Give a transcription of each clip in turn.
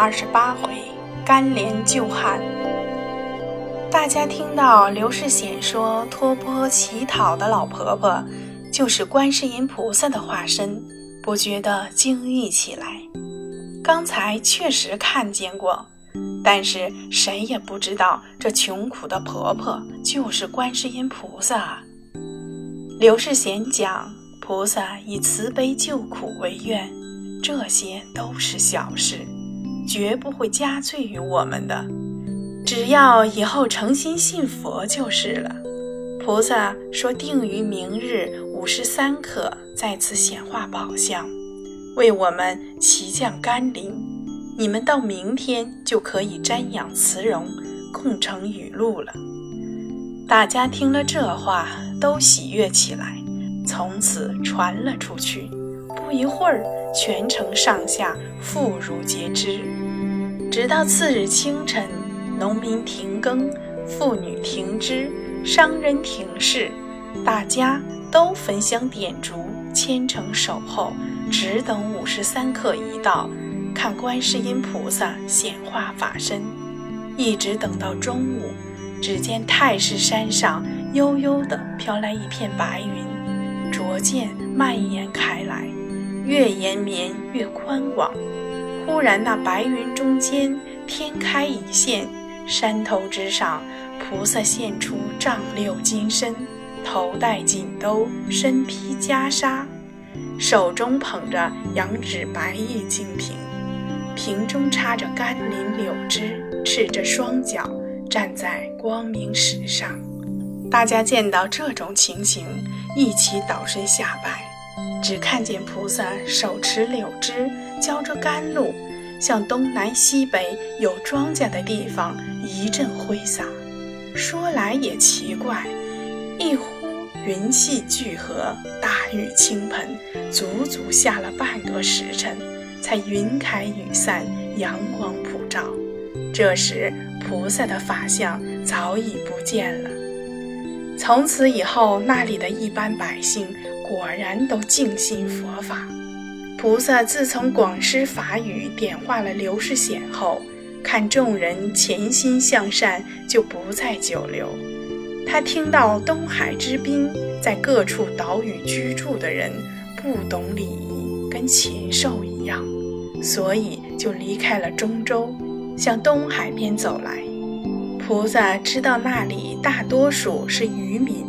二十八回，甘莲救汉。大家听到刘世显说托钵乞讨的老婆婆就是观世音菩萨的化身，不觉得惊异起来。刚才确实看见过，但是谁也不知道这穷苦的婆婆就是观世音菩萨。刘世显讲，菩萨以慈悲救苦为愿，这些都是小事，绝不会加罪于我们的。只要以后诚心信佛就是了。菩萨说定于明日午时三刻在此显化宝相，为我们齐降甘霖。你们到明天就可以瞻仰慈容，共成雨露了。大家听了这话，都喜悦起来，从此传了出去。不一会儿，全城上下妇孺皆知。直到次日清晨。农民停耕，妇女停织，商人停市，大家都焚香点烛，虔诚守候，只等午时三刻一到，看观世音菩萨显化法身。一直等到中午，只见太师山上悠悠地飘来一片白云，逐渐蔓延开来，越延绵越宽广。忽然，那白云中间天开一线。山头之上，菩萨现出丈六金身，头戴锦兜，身披袈裟，手中捧着羊脂白玉净瓶，瓶中插着甘霖柳枝，赤着双脚站在光明石上。大家见到这种情形，一起倒身下拜。只看见菩萨手持柳枝，浇着甘露。向东南西北有庄稼的地方一阵挥洒。说来也奇怪，一呼云气聚合，大雨倾盆，足足下了半个时辰，才云开雨散，阳光普照。这时菩萨的法相早已不见了。从此以后，那里的一般百姓果然都静心佛法。菩萨自从广施法语点化了刘世显后，看众人潜心向善，就不再久留。他听到东海之滨在各处岛屿居住的人不懂礼仪，跟禽兽一样，所以就离开了中州，向东海边走来。菩萨知道那里大多数是渔民，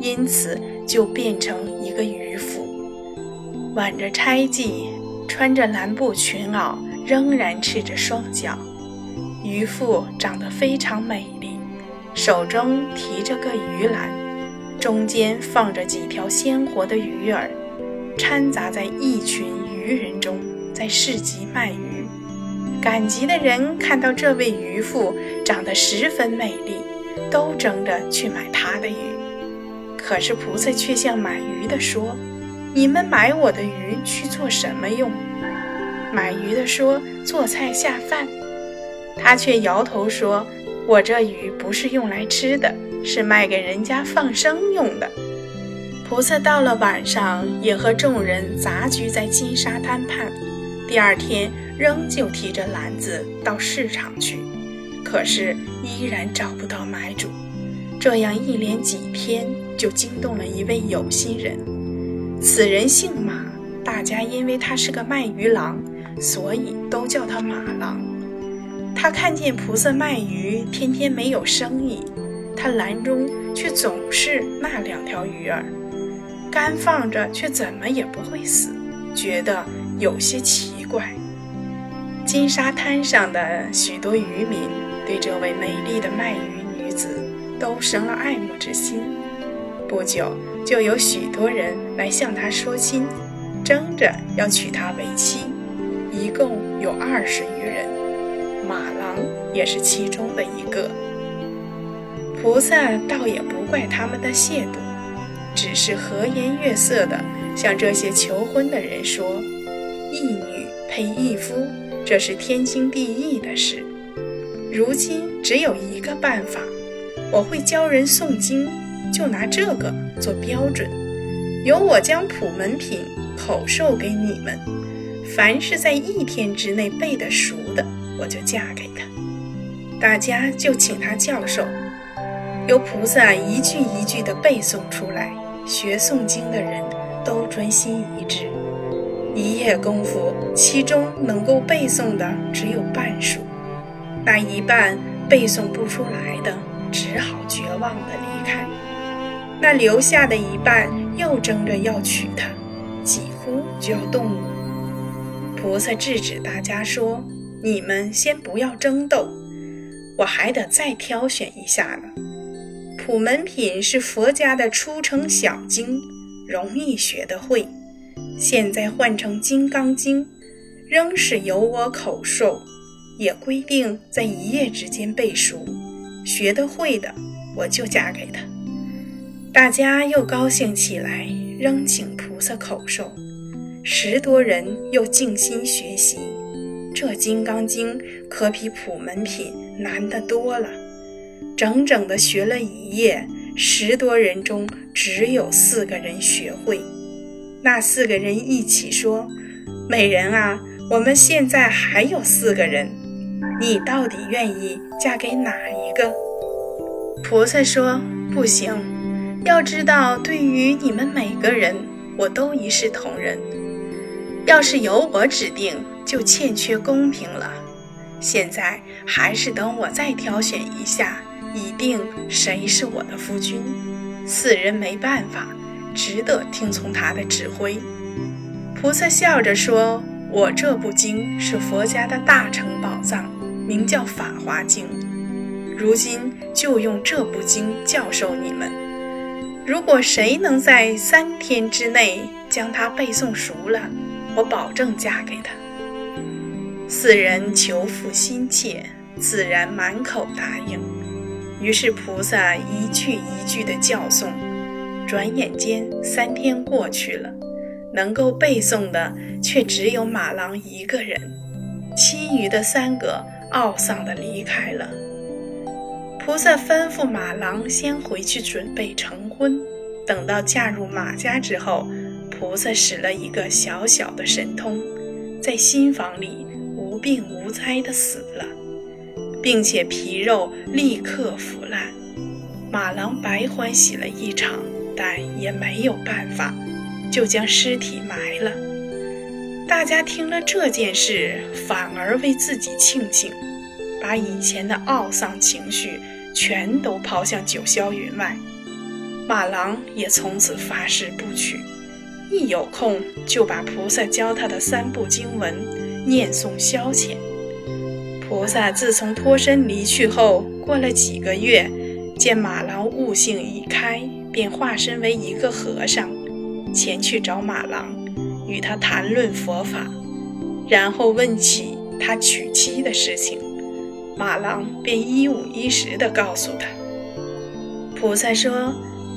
因此就变成。挽着钗髻，穿着蓝布裙袄，仍然赤着双脚。渔妇长得非常美丽，手中提着个鱼篮，中间放着几条鲜活的鱼儿，掺杂在一群渔人中，在市集卖鱼。赶集的人看到这位渔妇长得十分美丽，都争着去买她的鱼。可是菩萨却向买鱼的说。你们买我的鱼去做什么用？买鱼的说做菜下饭，他却摇头说：“我这鱼不是用来吃的，是卖给人家放生用的。”菩萨到了晚上，也和众人杂居在金沙滩畔。第二天，仍旧提着篮子到市场去，可是依然找不到买主。这样一连几天，就惊动了一位有心人。此人姓马，大家因为他是个卖鱼郎，所以都叫他马郎。他看见菩萨卖鱼，天天没有生意，他篮中却总是那两条鱼儿，干放着却怎么也不会死，觉得有些奇怪。金沙滩上的许多渔民对这位美丽的卖鱼女子都生了爱慕之心。不久。就有许多人来向他说亲，争着要娶她为妻，一共有二十余人，马郎也是其中的一个。菩萨倒也不怪他们的亵渎，只是和颜悦色地向这些求婚的人说：“一女配一夫，这是天经地义的事。如今只有一个办法，我会教人诵经。”就拿这个做标准，由我将普门品口授给你们。凡是在一天之内背得熟的，我就嫁给他。大家就请他教授，由菩萨一句一句地背诵出来。学诵经的人都专心一致，一夜功夫，其中能够背诵的只有半数，那一半背诵不出来的，只好绝望地离开。那留下的一半又争着要娶她，几乎就要动武。菩萨制止大家说：“你们先不要争斗，我还得再挑选一下呢。普门品是佛家的出乘小经，容易学得会。现在换成金刚经，仍是由我口授，也规定在一夜之间背熟，学得会的，我就嫁给他。”大家又高兴起来，仍请菩萨口授。十多人又静心学习。这《金刚经》可比《普门品》难得多了。整整的学了一夜，十多人中只有四个人学会。那四个人一起说：“美人啊，我们现在还有四个人，你到底愿意嫁给哪一个？”菩萨说：“不行。”要知道，对于你们每个人，我都一视同仁。要是由我指定，就欠缺公平了。现在还是等我再挑选一下，以定谁是我的夫君。四人没办法，只得听从他的指挥。菩萨笑着说：“我这部经是佛家的大乘宝藏，名叫《法华经》。如今就用这部经教授你们。”如果谁能在三天之内将它背诵熟了，我保证嫁给他。四人求父心切，自然满口答应。于是菩萨一句一句的教诵，转眼间三天过去了，能够背诵的却只有马郎一个人，其余的三个懊丧的离开了。菩萨吩咐马郎先回去准备成婚。等到嫁入马家之后，菩萨使了一个小小的神通，在新房里无病无灾的死了，并且皮肉立刻腐烂。马郎白欢喜了一场，但也没有办法，就将尸体埋了。大家听了这件事，反而为自己庆幸，把以前的懊丧情绪。全都抛向九霄云外，马郎也从此发誓不娶，一有空就把菩萨教他的三部经文念诵消遣。菩萨自从脱身离去后，过了几个月，见马郎悟性已开，便化身为一个和尚，前去找马郎，与他谈论佛法，然后问起他娶妻的事情。马郎便一五一十地告诉他。菩萨说：“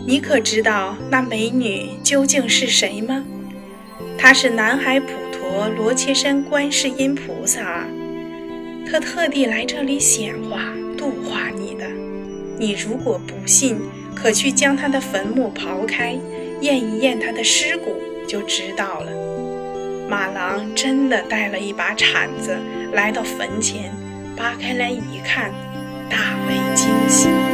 你可知道那美女究竟是谁吗？她是南海普陀罗切山观世音菩萨，特特地来这里显化度化你的。你如果不信，可去将她的坟墓刨开，验一验她的尸骨，就知道了。”马郎真的带了一把铲子来到坟前。扒开来一看，大为惊喜。